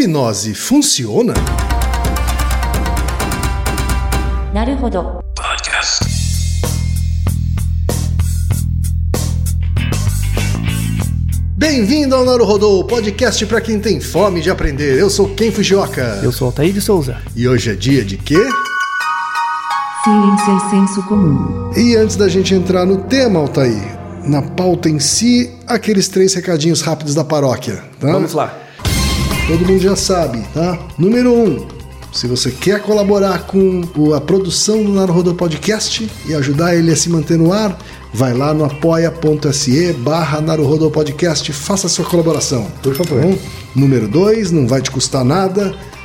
hipnose funciona? Naruhodo. Podcast. Bem-vindo ao Naruhodô, podcast para quem tem fome de aprender. Eu sou Ken Fujioka. Eu sou Altair de Souza. E hoje é dia de quê? Ciência e senso comum. E antes da gente entrar no tema, Altair, na pauta em si, aqueles três recadinhos rápidos da paróquia. Tá? Vamos lá. Todo mundo já sabe, tá? Número um, se você quer colaborar com a produção do Naruhodô Podcast e ajudar ele a se manter no ar, vai lá no apoia.se barra Naruhodô Podcast, faça sua colaboração. Por favor. Número dois, não vai te custar nada,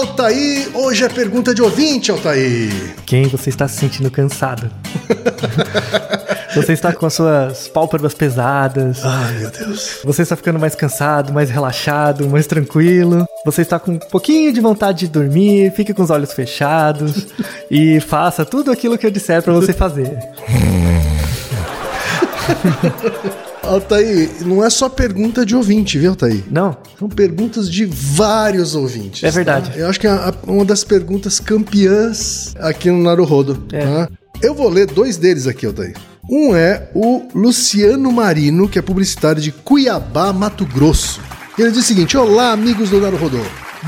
Altair, hoje é pergunta de ouvinte, Altair. Quem você está se sentindo cansado? você está com as suas pálpebras pesadas. Ai, meu Deus. Você está ficando mais cansado, mais relaxado, mais tranquilo. Você está com um pouquinho de vontade de dormir, fique com os olhos fechados e faça tudo aquilo que eu disser para você fazer. Altair, não é só pergunta de ouvinte, viu, Altair? Não? São perguntas de vários ouvintes. É verdade. tá? Eu acho que é uma das perguntas campeãs aqui no Naruhodo. É. tá? Eu vou ler dois deles aqui, Altair. Um é o Luciano Marino, que é publicitário de Cuiabá, Mato Grosso. Ele diz o seguinte: Olá, amigos do Naruhodo.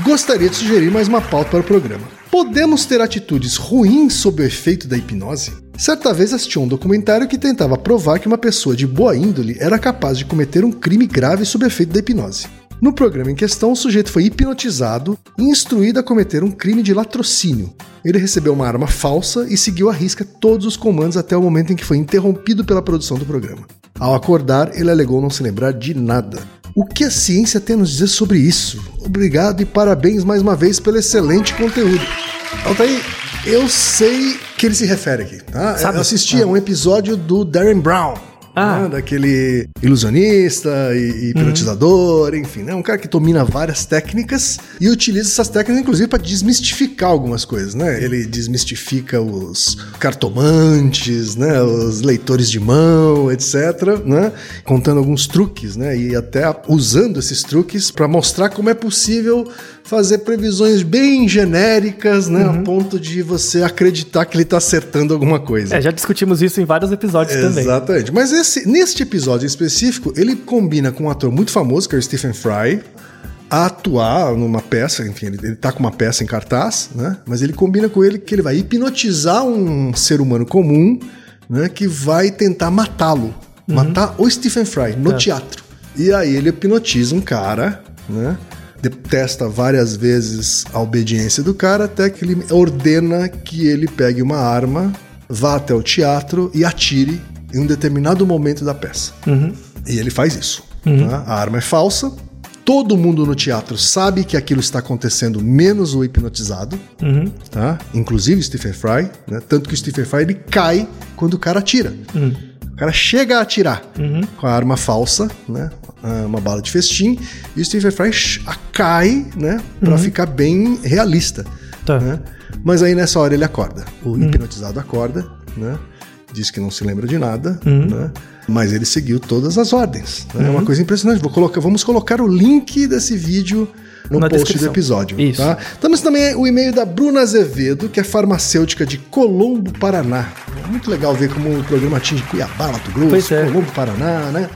Gostaria de sugerir mais uma pauta para o programa. Podemos ter atitudes ruins sob o efeito da hipnose? Certa vez assisti um documentário que tentava provar que uma pessoa de boa índole era capaz de cometer um crime grave sob o efeito da hipnose. No programa em questão, o sujeito foi hipnotizado e instruído a cometer um crime de latrocínio. Ele recebeu uma arma falsa e seguiu à risca todos os comandos até o momento em que foi interrompido pela produção do programa. Ao acordar, ele alegou não se lembrar de nada. O que a ciência tem a nos dizer sobre isso? Obrigado e parabéns mais uma vez pelo excelente conteúdo. Altair, eu sei que ele se refere aqui, tá? Sabe? Eu assisti a um episódio do Darren Brown. Ah. né? Daquele ilusionista e, e hipnotizador, enfim, né? Um cara que domina várias técnicas e utiliza essas técnicas, inclusive, para desmistificar algumas coisas, né? Ele desmistifica os cartomantes, né? Os leitores de mão, etc, né? Contando alguns truques, né? E até usando esses truques para mostrar como é possível fazer previsões bem genéricas, né? A ponto de você acreditar que ele tá acertando alguma coisa. É, já discutimos isso em vários episódios também. Exatamente. Mas esse, neste episódio em específico, ele combina com um ator muito famoso, que é o Stephen Fry, a atuar numa peça, enfim, ele, ele tá com uma peça em cartaz, né? Mas ele combina com ele que ele vai hipnotizar um ser humano comum, né? Que vai tentar matá-lo. Matar o Stephen Fry no teatro. E aí ele hipnotiza um cara, né? Testa várias vezes a obediência do cara até que ele ordena que ele pegue uma arma, vá até o teatro e atire em um determinado momento da peça. E ele faz isso. tá? A arma é falsa. Todo mundo no teatro sabe que aquilo está acontecendo, menos o hipnotizado, tá? Inclusive o Stephen Fry, né? Tanto que o Stephen Fry ele cai quando o cara atira. O cara chega a atirar com a arma falsa, né? Ah, Uma bala de festim, e o Stephen Fry cai, né? Pra ficar bem realista. Tá. né? Mas aí nessa hora ele acorda. O hipnotizado acorda, né? Diz que não se lembra de nada, né? Mas ele seguiu todas as ordens. né? É uma coisa impressionante. Vou colocar, vamos colocar o link desse vídeo no Na post descrição. do episódio. Isso. Tá? Temos também o e-mail da Bruna Azevedo, que é farmacêutica de Colombo, Paraná. É muito legal ver como o programa atinge Cuiabá, Mato Grosso, é. Colombo, Paraná, né?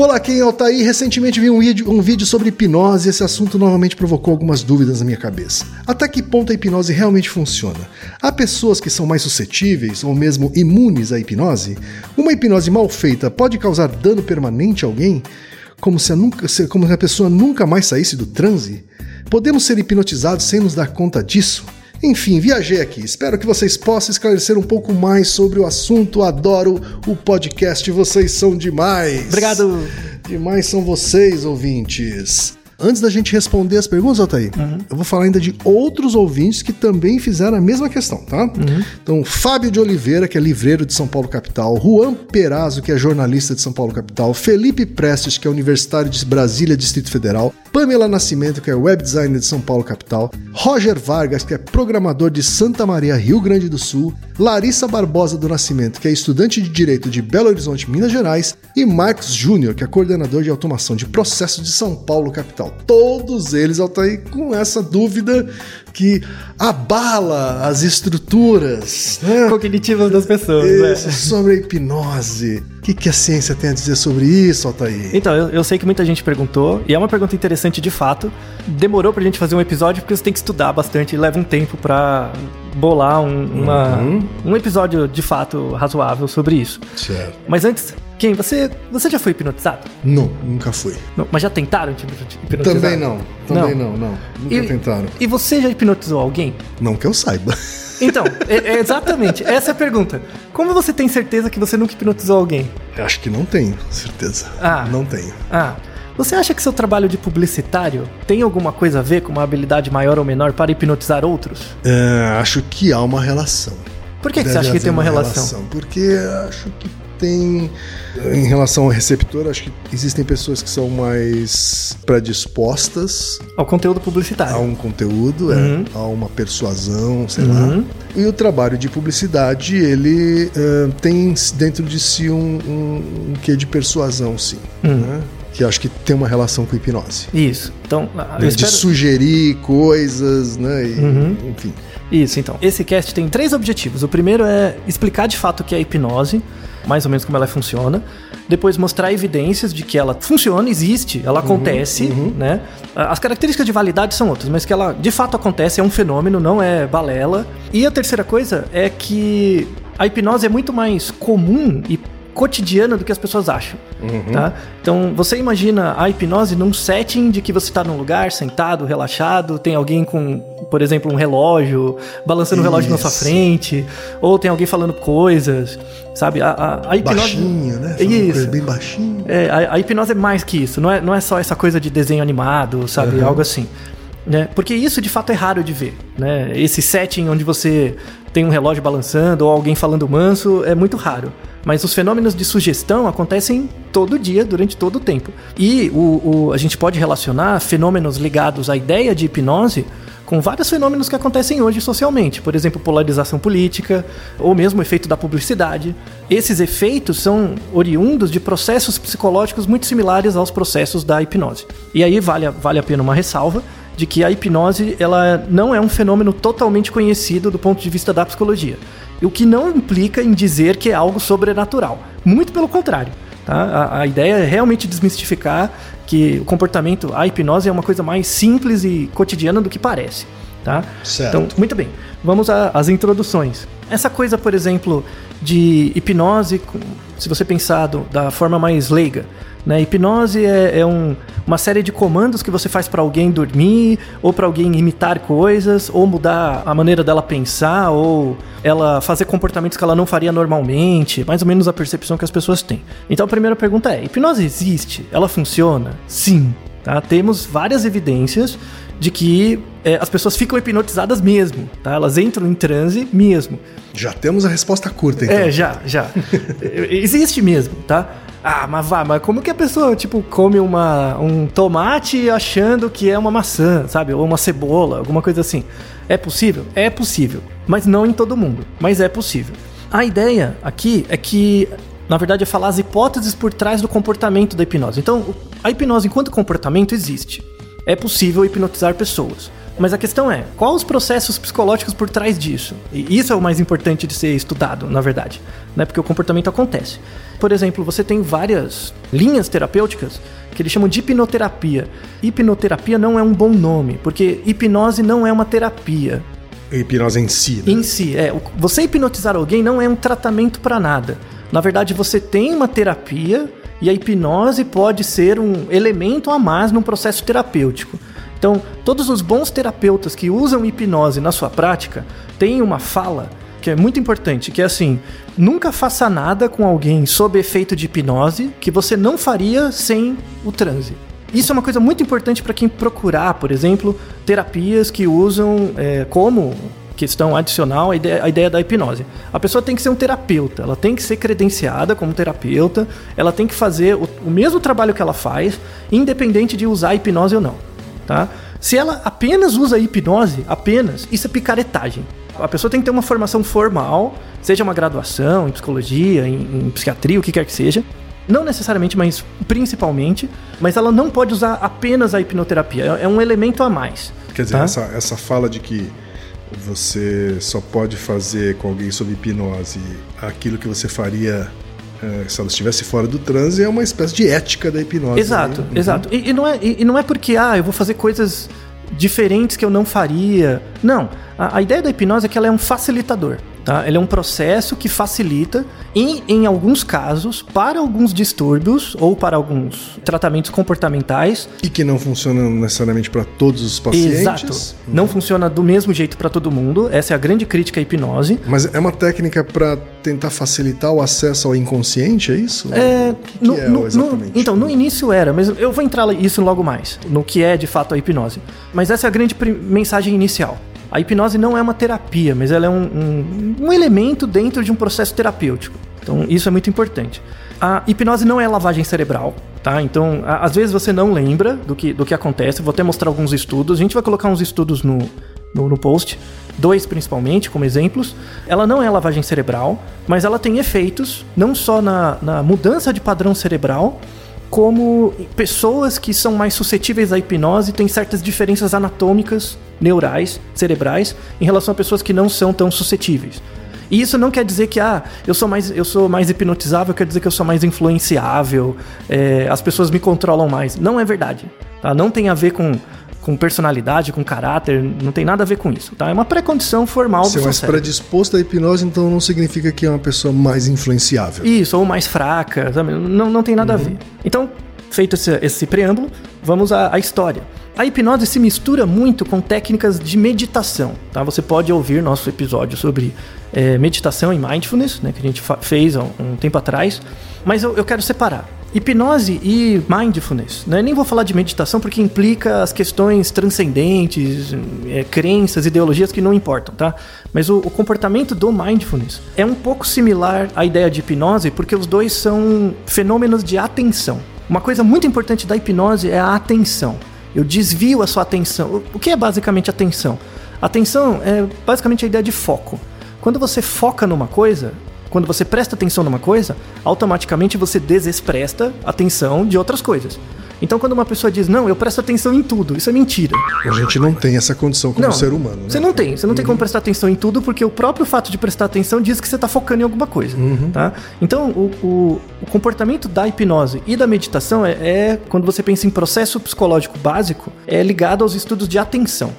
Olá, quem é o Altair? Recentemente vi um vídeo, um vídeo sobre hipnose e esse assunto novamente provocou algumas dúvidas na minha cabeça. Até que ponto a hipnose realmente funciona? Há pessoas que são mais suscetíveis ou mesmo imunes à hipnose? Uma hipnose mal feita pode causar dano permanente a alguém? Como se a, nunca, como se a pessoa nunca mais saísse do transe? Podemos ser hipnotizados sem nos dar conta disso? Enfim, viajei aqui. Espero que vocês possam esclarecer um pouco mais sobre o assunto. Adoro o podcast, vocês são demais. Obrigado. Demais são vocês, ouvintes. Antes da gente responder as perguntas, Altair, eu vou falar ainda de outros ouvintes que também fizeram a mesma questão, tá? Então, Fábio de Oliveira, que é livreiro de São Paulo Capital, Juan Perazzo, que é jornalista de São Paulo Capital, Felipe Prestes, que é universitário de Brasília, Distrito Federal, Pamela Nascimento, que é web designer de São Paulo Capital, Roger Vargas, que é programador de Santa Maria, Rio Grande do Sul, Larissa Barbosa do Nascimento, que é estudante de Direito de Belo Horizonte, Minas Gerais, e Marcos Júnior, que é coordenador de automação de processos de São Paulo Capital. Todos eles, Altair, com essa dúvida que abala as estruturas né? Cognitivas das pessoas, né? Isso, sobre a hipnose. O que, que a ciência tem a dizer sobre isso, Altair? Então, eu, eu sei que muita gente perguntou, e é uma pergunta interessante de fato. Demorou pra gente fazer um episódio porque você tem que estudar bastante e leva um tempo pra bolar um, uma- um episódio de fato razoável sobre isso. Certo. Mas antes, quem? Você, você já foi hipnotizado? Não, nunca fui. Não, mas já tentaram te hipnotizar? Também não. Também não, não. Nunca E- tentaram. E você já hipnotizou alguém? Não que eu saiba. Então, é- é exatamente, essa é a pergunta. Como você tem certeza que você nunca hipnotizou alguém? Eu acho que não tenho, certeza. Ah. Não tenho. Ah, você acha que seu trabalho de publicitário tem alguma coisa a ver com uma habilidade maior ou menor para hipnotizar outros? É, acho que há uma relação. Por que, que você acha que tem uma relação? Porque acho que tem. Em relação ao receptor, acho que existem pessoas que são mais predispostas Ao conteúdo publicitário. a um conteúdo, é, Uhum. a uma persuasão, sei lá. E o trabalho de publicidade, ele eh, tem dentro de si um, um, um quê de persuasão, sim. Hum. né? Que acho que tem uma relação com hipnose. Isso. Então, eu Né? espero... De sugerir coisas, né? E, Uhum. Enfim. Isso, então. Esse cast tem três objetivos. O primeiro é explicar de fato o que é hipnose, mais ou menos como ela funciona. Depois mostrar evidências de que ela funciona, existe, ela acontece, né? As características de validade são outras, mas que ela de fato acontece, é um fenômeno, não é balela. E a terceira coisa é que a hipnose é muito mais comum e cotidiana do que as pessoas acham, tá? Então, você imagina a hipnose num setting de que você está num lugar sentado, relaxado, tem alguém com, por exemplo, um relógio, balançando o relógio na sua frente, ou tem alguém falando coisas, sabe? A, a, a hipnose... Baixinho, né? Falando Isso. bem baixinho. É, a, a hipnose é mais que isso, não é, não é só essa coisa de desenho animado, sabe? Uhum. Algo assim. Né? Porque isso de fato é raro de ver. Né? Esse setting onde você tem um relógio balançando ou alguém falando manso é muito raro. Mas os fenômenos de sugestão acontecem todo dia, durante todo o tempo. E o, o- a gente pode relacionar fenômenos ligados à ideia de hipnose com vários fenômenos que acontecem hoje socialmente, por exemplo, polarização política, ou mesmo o efeito da publicidade. Esses efeitos são oriundos de processos psicológicos muito similares aos processos da hipnose. E aí vale, vale a pena uma ressalva de que a hipnose ela não é um fenômeno totalmente conhecido do ponto de vista da psicologia. O que não implica em dizer que é algo sobrenatural. Muito pelo contrário. Tá? A, a ideia é realmente desmistificar que o comportamento, a hipnose é uma coisa mais simples e cotidiana do que parece. Tá? Então, muito bem. Vamos às introduções. Essa coisa, por exemplo, de hipnose, se você pensar do- da forma mais leiga, né? Hipnose é, é um- uma série de comandos que você faz para alguém dormir, ou para alguém imitar coisas, ou mudar a maneira dela pensar, ou ela fazer comportamentos que ela não faria normalmente, mais ou menos a percepção que as pessoas têm. Então a primeira pergunta é: hipnose existe? Ela funciona? Sim. Tá? Temos várias evidências de que é, as pessoas ficam hipnotizadas mesmo, tá? Elas entram em transe mesmo. Já temos a resposta curta, então. É, já, já. Existe mesmo, tá? Ah, mas vá, mas como que a pessoa, tipo, come uma, um tomate achando que é uma maçã, sabe? Ou uma cebola, alguma coisa assim. É possível? É possível. Mas não em todo mundo. Mas é possível. A ideia aqui é que, na verdade, é falar as hipóteses por trás do comportamento da hipnose. Então, a hipnose enquanto comportamento existe. É possível hipnotizar pessoas. Mas a questão é, quais os processos psicológicos por trás disso? E isso é o mais importante de ser estudado, na verdade, né? Porque o comportamento acontece. Por exemplo, você tem várias linhas terapêuticas que eles chamam de hipnoterapia. Hipnoterapia não é um bom nome, porque hipnose não é uma terapia Hipnose em si, né? em si. É, você hipnotizar alguém não é um tratamento para nada. Na verdade, você tem uma terapia e a hipnose pode ser um elemento a mais num processo terapêutico. Então, todos os bons terapeutas que usam hipnose na sua prática têm uma fala que é muito importante, que é assim: nunca faça nada com alguém sob efeito de hipnose que você não faria sem o transe. Isso é uma coisa muito importante para quem procurar, por exemplo, terapias que usam é, como questão adicional a ideia, a ideia da hipnose. A pessoa tem que ser um terapeuta, ela tem que ser credenciada como terapeuta, ela tem que fazer o, o mesmo trabalho que ela faz, independente de usar hipnose ou não. Tá? Se ela apenas usa hipnose, apenas, isso é picaretagem. A pessoa tem que ter uma formação formal, seja uma graduação em psicologia, em, em psiquiatria, o que quer que seja, não necessariamente, mas principalmente, mas ela não pode usar apenas a hipnoterapia, é, é um elemento a mais. Quer dizer, tá? essa, essa fala de que você só pode fazer com alguém sob hipnose aquilo que você faria eh, se ela estivesse fora do transe é uma espécie de ética da hipnose. Exato, né? exato. E, e não é, e, e não é porque, ah, eu vou fazer coisas diferentes que eu não faria. Não. A, a ideia da hipnose é que ela é um facilitador. Tá? Ele é um processo que facilita, e em alguns casos, para alguns distúrbios ou para alguns tratamentos comportamentais. E que não funciona necessariamente para todos os pacientes. Exato. Não funciona do mesmo jeito para todo mundo. Essa é a grande crítica à hipnose. Mas é uma técnica para tentar facilitar o acesso ao inconsciente, é isso? É, no- é no- no- então, no início era, mas eu vou entrar isso logo mais, no que é de fato a hipnose. Mas essa é a grande mensagem inicial. A hipnose não é uma terapia, mas ela é um, um- um elemento dentro de um processo terapêutico. Então, isso é muito importante. A hipnose não é lavagem cerebral, tá? Então, a- às vezes você não lembra do que, do que acontece. Vou até mostrar alguns estudos. A gente vai colocar uns estudos no, no, no post, dois principalmente, como exemplos. Ela não é lavagem cerebral, mas ela tem efeitos não só na, na mudança de padrão cerebral, como pessoas que são mais suscetíveis à hipnose têm certas diferenças anatômicas, neurais, cerebrais, em relação a pessoas que não são tão suscetíveis. E isso não quer dizer que ah, eu sou mais, eu sou mais hipnotizável, quer dizer que eu sou mais influenciável, é, as pessoas me controlam mais. Não é verdade. Tá? Não tem a ver com, com personalidade, com caráter, não tem nada a ver com isso. Tá? É uma pré-condição formal Se do é mais cérebro. predisposto à hipnose, então não significa que é uma pessoa mais influenciável. Isso, ou mais fraca, sabe? Não, não tem nada a ver. Então, feito esse, esse preâmbulo, vamos à, à história. A hipnose se mistura muito com técnicas de meditação, tá? Você pode ouvir nosso episódio sobre é, meditação e mindfulness, né, que a gente fez há um, um tempo atrás, mas eu, eu quero separar. Hipnose e mindfulness, né? Nem vou falar de meditação porque implica as questões transcendentes, é, crenças, ideologias que não importam, tá? Mas o, o comportamento do mindfulness é um pouco similar à ideia de hipnose porque os dois são fenômenos de atenção. Uma coisa muito importante da hipnose é a atenção. Eu desvio a sua atenção. O- que é basicamente atenção? Atenção é basicamente a ideia de foco. Quando você foca numa coisa, quando você presta atenção numa coisa, automaticamente você desexpresta atenção de outras coisas. Então, quando uma pessoa diz, não, eu presto atenção em tudo, isso é mentira. A gente não tem essa condição como não, ser humano. né? Você não tem, você não tem como prestar atenção em tudo, porque o próprio fato de prestar atenção diz que você está focando em alguma coisa. Tá? Então, o, o- o comportamento da hipnose e da meditação é, é, quando você pensa em processo psicológico básico, é ligado aos estudos de atenção.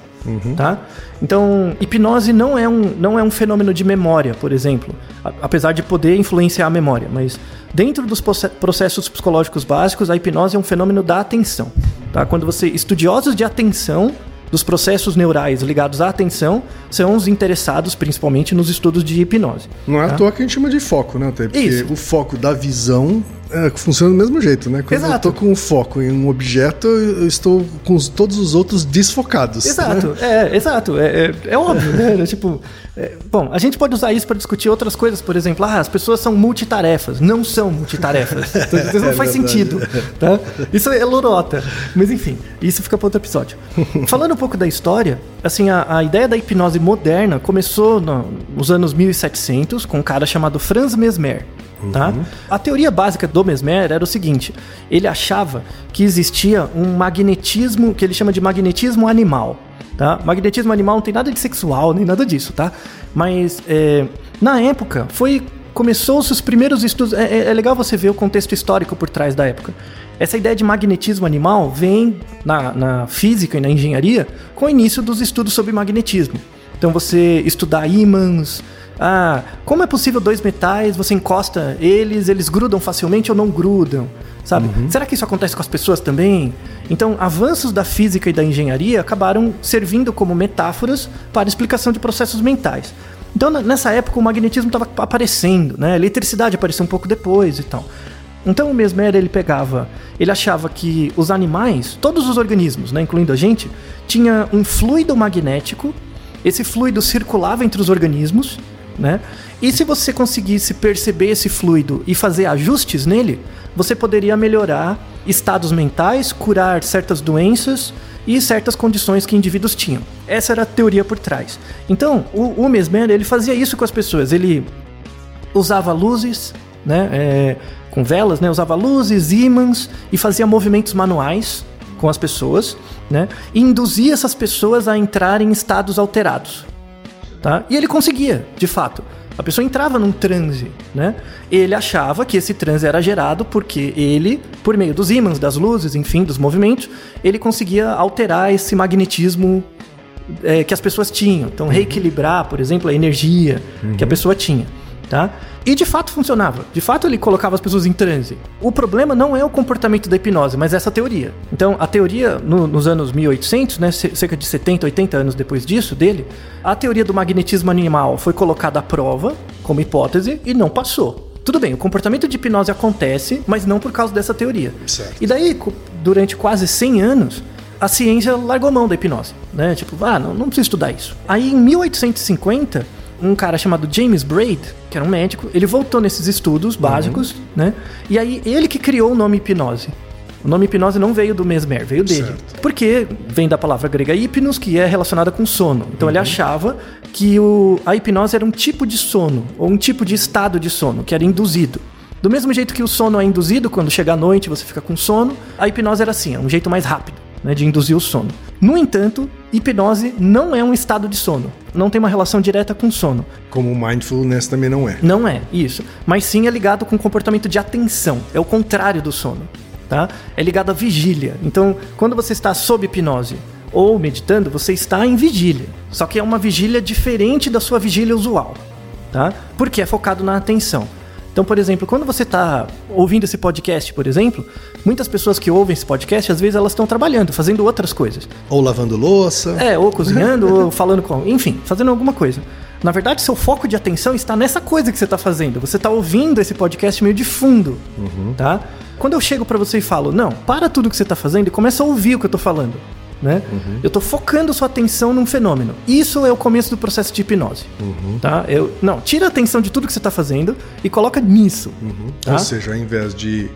Tá? Então, hipnose não é, um, não é um fenômeno de memória, por exemplo, a- apesar de poder influenciar a memória, mas dentro dos proce- processos psicológicos básicos, a hipnose é um fenômeno da atenção. Tá? Quando você estudiosos de atenção dos processos neurais ligados à atenção são os interessados principalmente nos estudos de hipnose. Não é tá? à toa que a gente chama de foco, né? Até porque Isso. o foco da visão é, funciona do mesmo jeito, né? Quando Exato. eu tô com o foco em um objeto, eu estou com os- todos os outros desfocados. Exato, né? é, exato, é, é, é óbvio, né? tipo, é, bom, a gente pode usar isso para discutir outras coisas, por exemplo, ah, as pessoas são multitarefas, não são multitarefas, Então, isso não É faz sentido, tá? Isso é lorota, mas enfim, isso fica para outro episódio. Falando um pouco da história, assim, a, a ideia da hipnose moderna começou no- nos anos 1700 com um cara chamado Franz Mesmer. Tá? A teoria básica do Mesmer era o seguinte: ele achava que existia um magnetismo que ele chama de magnetismo animal. Tá? Magnetismo animal não tem nada de sexual nem nada disso, tá? Mas é, na época foi começou-se os primeiros estudos. É, é- é legal você ver o contexto histórico por trás da época. Essa ideia de magnetismo animal vem na, na física e na engenharia com o início dos estudos sobre magnetismo. Então você estudar ímãs, ah, como é possível dois metais, você encosta eles, eles grudam facilmente ou não grudam? Sabe? Será que isso acontece com as pessoas também? Então, avanços da física e da engenharia acabaram servindo como metáforas para a explicação de processos mentais. Então, nessa época, o magnetismo estava aparecendo, né? A eletricidade apareceu um pouco depois e tal. Então o Mesmer ele pegava, ele achava que os animais, todos os organismos, né, incluindo a gente, tinha um fluido magnético. Esse fluido circulava entre os organismos, né? E se você conseguisse perceber esse fluido e fazer ajustes nele, você poderia melhorar estados mentais, curar certas doenças e certas condições que indivíduos tinham. Essa era a teoria por trás. Então, o, o Mesmer ele fazia isso com as pessoas. Ele usava luzes, né, é, com velas, né, usava luzes, ímãs e fazia movimentos manuais com as pessoas, né, e induzia essas pessoas a entrarem em estados alterados, tá? E ele conseguia, de fato. A pessoa entrava num transe, né? Ele achava que esse transe era gerado porque ele, por meio dos ímãs, das luzes, enfim, dos movimentos, ele conseguia alterar esse magnetismo é, que as pessoas tinham. Então, reequilibrar, por exemplo, a energia que a pessoa tinha tá? E de fato funcionava. De fato ele colocava as pessoas em transe. O problema não é o comportamento da hipnose, mas essa teoria. Então a teoria no- nos anos 1800, né, ce- cerca de 70, 80 anos depois disso dele, a teoria do magnetismo animal foi colocada à prova como hipótese e não passou. Tudo bem, o comportamento de hipnose acontece, mas não por causa dessa teoria. Certo. E daí, durante quase 100 anos, a ciência largou mão da hipnose, né? Tipo, ah, não, não preciso estudar isso. Aí, em 1850, um cara chamado James Braid, que era um médico, ele voltou nesses estudos básicos, né? E aí, ele que criou o nome hipnose. O nome hipnose não veio do Mesmer, veio dele. Certo. Porque vem da palavra grega hipnos, que é relacionada com sono. Então ele achava que o, a hipnose era um tipo de sono, ou um tipo de estado de sono, que era induzido. Do mesmo jeito que o sono é induzido, quando chega a noite você fica com sono, a hipnose era assim, é um jeito mais rápido né, de induzir o sono. No entanto, hipnose não é um estado de sono, não tem uma relação direta com sono. Como mindfulness também não é. Não é, isso. Mas sim é ligado com comportamento de atenção. É o contrário do sono, tá? É ligado à vigília. Então, quando você está sob hipnose ou meditando, você está em vigília. Só que é uma vigília diferente da sua vigília usual, tá? Porque é focado na atenção. Então, por exemplo, quando você está ouvindo esse podcast, por exemplo, muitas pessoas que ouvem esse podcast, às vezes elas estão trabalhando, fazendo outras coisas. Ou lavando louça. É, ou cozinhando, ou falando com. Enfim, fazendo alguma coisa. Na verdade, seu foco de atenção está nessa coisa que você está fazendo. Você está ouvindo esse podcast meio de fundo, tá? Quando eu chego para você e falo, não, para tudo que você está fazendo e começa a ouvir o que eu estou falando, né? Eu estou focando sua atenção num fenômeno. Isso é o começo do processo de hipnose, tá? Eu, não, tira a atenção de tudo que você está fazendo e coloca nisso, tá? Ou seja, ao invés de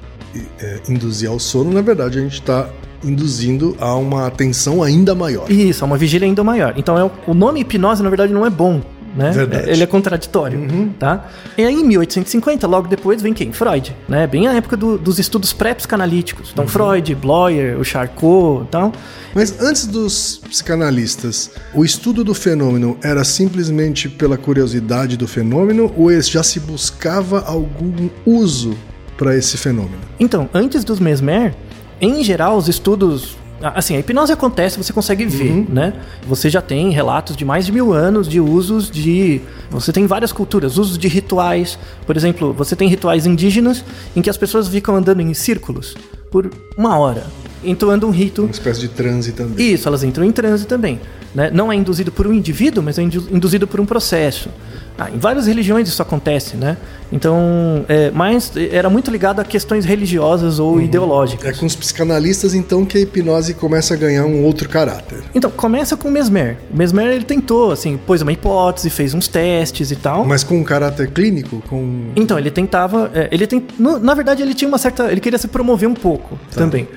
é, induzir ao sono, na verdade a gente está induzindo a uma atenção ainda maior. Isso, é uma vigília ainda maior. Então é o, o nome hipnose, na verdade, não é bom. Né? Verdade. Ele é contraditório, tá? E aí, em 1850, logo depois, vem quem? Freud, né? Bem a época do- dos estudos pré-psicanalíticos. Então, Freud, Bloyer, o Charcot e tal. Mas antes dos psicanalistas, o estudo do fenômeno era simplesmente pela curiosidade do fenômeno ou já se buscava algum uso para esse fenômeno? Então, antes dos Mesmer, em geral, os estudos. Assim, a hipnose acontece, você consegue ver, né? Você já tem relatos de mais de mil anos de usos de. Você tem várias culturas, usos de rituais. Por exemplo, você tem rituais indígenas em que as pessoas ficam andando em círculos por uma hora, entoando um rito. Uma espécie de transe também. Isso, elas entram em transe também. Né? Não é induzido por um indivíduo, mas é indu- induzido por um processo. Ah, em várias religiões isso acontece, né? Então, é, mas era muito ligado a questões religiosas ou ideológicas. É com os psicanalistas então que a hipnose começa a ganhar um outro caráter. Então, começa com o Mesmer. O Mesmer, ele tentou, assim, pôs uma hipótese, fez uns testes e tal. Mas com um caráter clínico, com Então, ele tentava. é, ele tem, no- na verdade, ele tinha uma certa. Ele queria se promover um pouco também.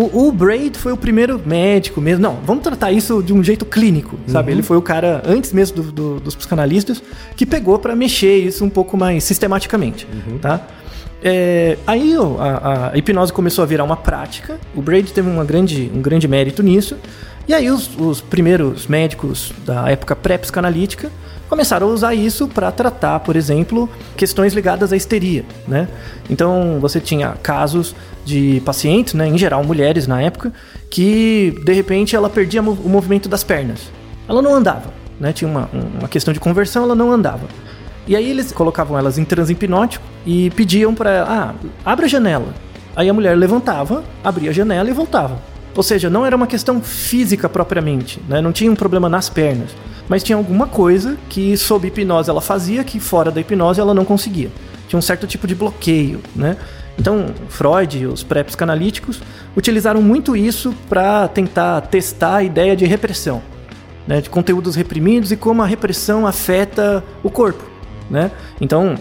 O, o Braid foi o primeiro médico mesmo. Não, vamos tratar isso de um jeito clínico, sabe? Ele foi o cara, antes mesmo do- do- dos psicanalistas, que pegou pra mexer isso um pouco mais sistematicamente, tá? É, aí a, a hipnose começou a virar uma prática. O Braid teve uma grande, um grande mérito nisso. E aí os, os primeiros médicos da época pré-psicanalítica começaram a usar isso para tratar, por exemplo, questões ligadas à histeria, né? Então você tinha casos de pacientes, né, em geral mulheres na época, que de repente ela perdia o movimento das pernas. Ela não andava, né? Tinha uma, uma questão de conversão, ela não andava. E aí eles colocavam elas em transe hipnótico e pediam para ela, ah, abre a janela. Aí a mulher levantava, abria a janela e voltava. Ou seja, não era uma questão física propriamente, né? não tinha um problema nas pernas, mas tinha alguma coisa que sob hipnose ela fazia que fora da hipnose ela não conseguia. Tinha um certo tipo de bloqueio, né? Então, Freud e os pré-psicanalíticos utilizaram muito isso para tentar testar a ideia de repressão, né, de conteúdos reprimidos e como a repressão afeta o corpo. Né? Então,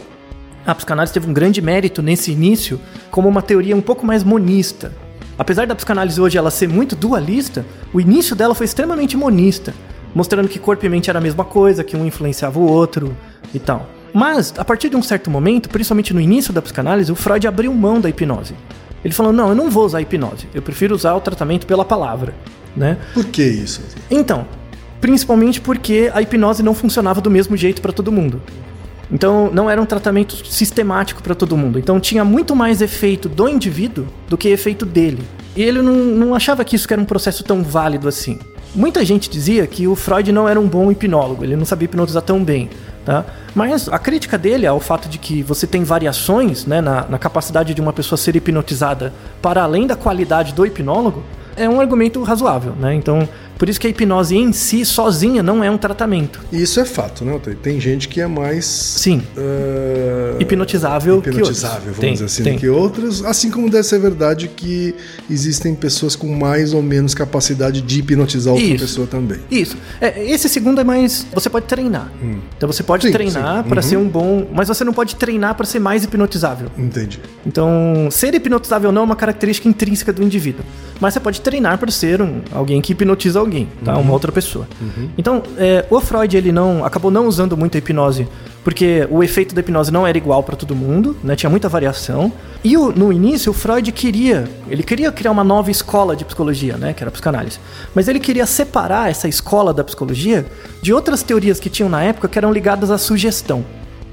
a psicanálise teve um grande mérito nesse início como uma teoria um pouco mais monista. Apesar da psicanálise hoje ela ser muito dualista, o início dela foi extremamente monista, mostrando que corpo e mente era a mesma coisa, que um influenciava o outro e tal. Mas, a partir de um certo momento, principalmente no início da psicanálise, o Freud abriu mão da hipnose. Ele falou: não, eu não vou usar a hipnose, eu prefiro usar o tratamento pela palavra. Né? Por que isso? Então, principalmente porque a hipnose não funcionava do mesmo jeito para todo mundo. Então, não era um tratamento sistemático para todo mundo. Então, tinha muito mais efeito do indivíduo do que efeito dele. E ele não, não achava que isso era um processo tão válido assim. Muita gente dizia que o Freud não era um bom hipnólogo, ele não sabia hipnotizar tão bem. Tá? Mas a crítica dele ao fato de que você tem variações né, na, na capacidade de uma pessoa ser hipnotizada para além da qualidade do hipnólogo é um argumento razoável. Né? Então, por isso que a hipnose em si, sozinha, não é um tratamento. E isso é fato, né? Tem gente que é mais. Sim. Uh, hipnotizável, hipnotizável, vamos tem, dizer assim, tem. do que outras. Assim como deve ser verdade que existem pessoas com mais ou menos capacidade de hipnotizar outra Isso. pessoa também. Isso. É, esse segundo é mais. Você pode treinar. Então você pode Sim, treinar sim. para Uhum. ser um bom. Mas você não pode treinar para ser mais hipnotizável. Entendi. Então, ser hipnotizável não é uma característica intrínseca do indivíduo. Mas você pode treinar para ser um, alguém que hipnotiza alguém, tá? Uma outra pessoa. Então, é, o Freud ele não acabou não usando muito a hipnose porque o efeito da hipnose não era igual para todo mundo, né? Tinha muita variação. E o- no início o Freud queria, ele queria criar uma nova escola de psicologia, né? Que era a psicanálise. Mas ele queria separar essa escola da psicologia de outras teorias que tinham na época que eram ligadas à sugestão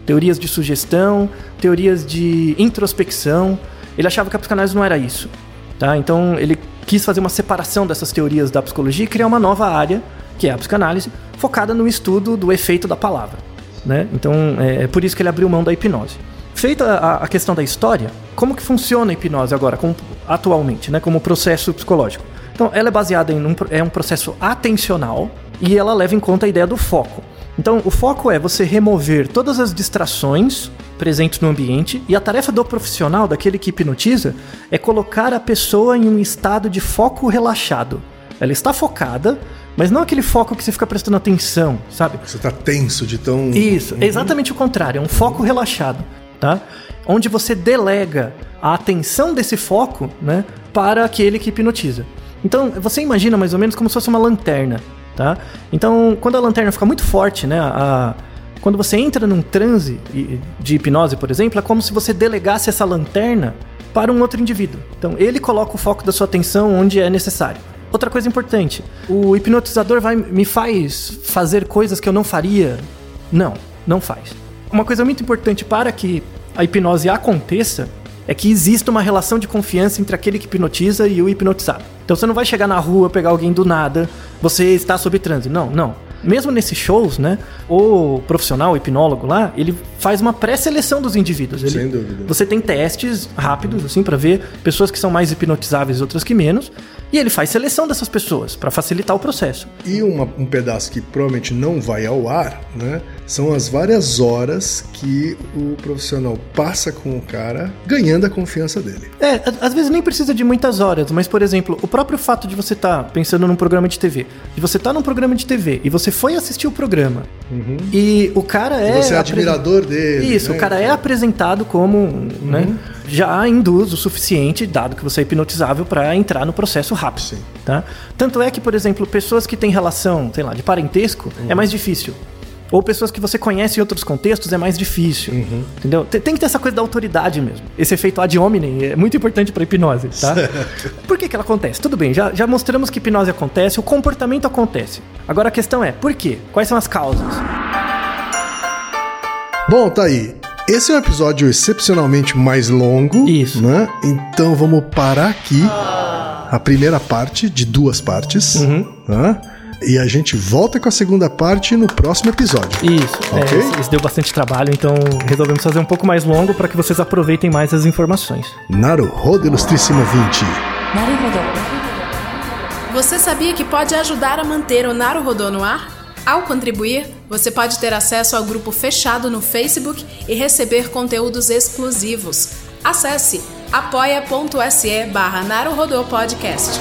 teorias de sugestão, teorias de introspecção. Ele achava que a psicanálise não era isso, tá? Então ele quis fazer uma separação dessas teorias da psicologia e criar uma nova área, que é a psicanálise, focada no estudo do efeito da palavra, né? Então é, é por isso que ele abriu mão da hipnose. Feita a, a questão da história, como que funciona a hipnose agora, como, atualmente, né? Como processo psicológico? Então, ela é baseada em um, é um processo atencional e ela leva em conta a ideia do foco. Então, o foco é você remover todas as distrações presentes no ambiente e a tarefa do profissional, daquele que hipnotiza, é colocar a pessoa em um estado de foco relaxado. Ela está focada, mas não aquele foco que você fica prestando atenção, sabe? Você tá tenso de tão. Isso, é exatamente o contrário, é um foco relaxado, tá? Onde você delega a atenção desse foco, né, para aquele que hipnotiza. Então, você imagina mais ou menos como se fosse uma lanterna, tá? Então, quando a lanterna fica muito forte, né, a- quando você entra num transe de hipnose, por exemplo, é como se você delegasse essa lanterna para um outro indivíduo. Então, ele coloca o foco da sua atenção onde é necessário. Outra coisa importante, o hipnotizador vai me faz fazer coisas que eu não faria? Não, não faz. Uma coisa muito importante para que a hipnose aconteça é que exista uma relação de confiança entre aquele que hipnotiza e o hipnotizado. Então você não vai chegar na rua, pegar alguém do nada, você está sob transe. Não, não. Mesmo nesses shows, né? O profissional, o hipnólogo lá, ele faz uma pré-seleção dos indivíduos. Ele- Sem dúvida. Você tem testes rápidos, assim, para ver pessoas que são mais hipnotizáveis e outras que menos. E ele faz seleção dessas pessoas para facilitar o processo. E uma- um pedaço que provavelmente não vai ao ar, né? São as várias horas que o profissional passa com o cara ganhando a confiança dele. É, às vezes nem precisa de muitas horas, mas, por exemplo, o próprio fato de você estar pensando num programa de TV, de você estar num programa de TV e você foi assistir o programa e o cara é. Uhum. Você é apresen- admirador dele. Isso, né? o cara é apresentado como, né, já induz o suficiente, dado que você é hipnotizável, para entrar no processo rápido. Sim. Tá? Tanto é que, por exemplo, pessoas que têm relação, sei lá, de parentesco, é mais difícil. Ou pessoas que você conhece em outros contextos é mais difícil. Entendeu? Tem, que ter essa coisa da autoridade mesmo. Esse efeito ad hominem é muito importante para hipnose, tá? Por que, que ela acontece? Tudo bem, já, já mostramos que hipnose acontece, o comportamento acontece. Agora a questão é, por quê? Quais são as causas? Bom, tá aí. Esse é um episódio excepcionalmente mais longo. Isso. Né? Então vamos parar aqui a primeira parte de duas partes. Uhum. Tá? E a gente volta com a segunda parte no próximo episódio. Isso, é, Ok. é, isso deu bastante trabalho, então resolvemos fazer um pouco mais longo para que vocês aproveitem mais as informações. Naruhodo, ilustríssimo 20. Você sabia que pode ajudar a manter o Naruhodo no ar? Ao contribuir, você pode ter acesso ao grupo fechado no Facebook e receber conteúdos exclusivos. Acesse apoia.se barra Podcast.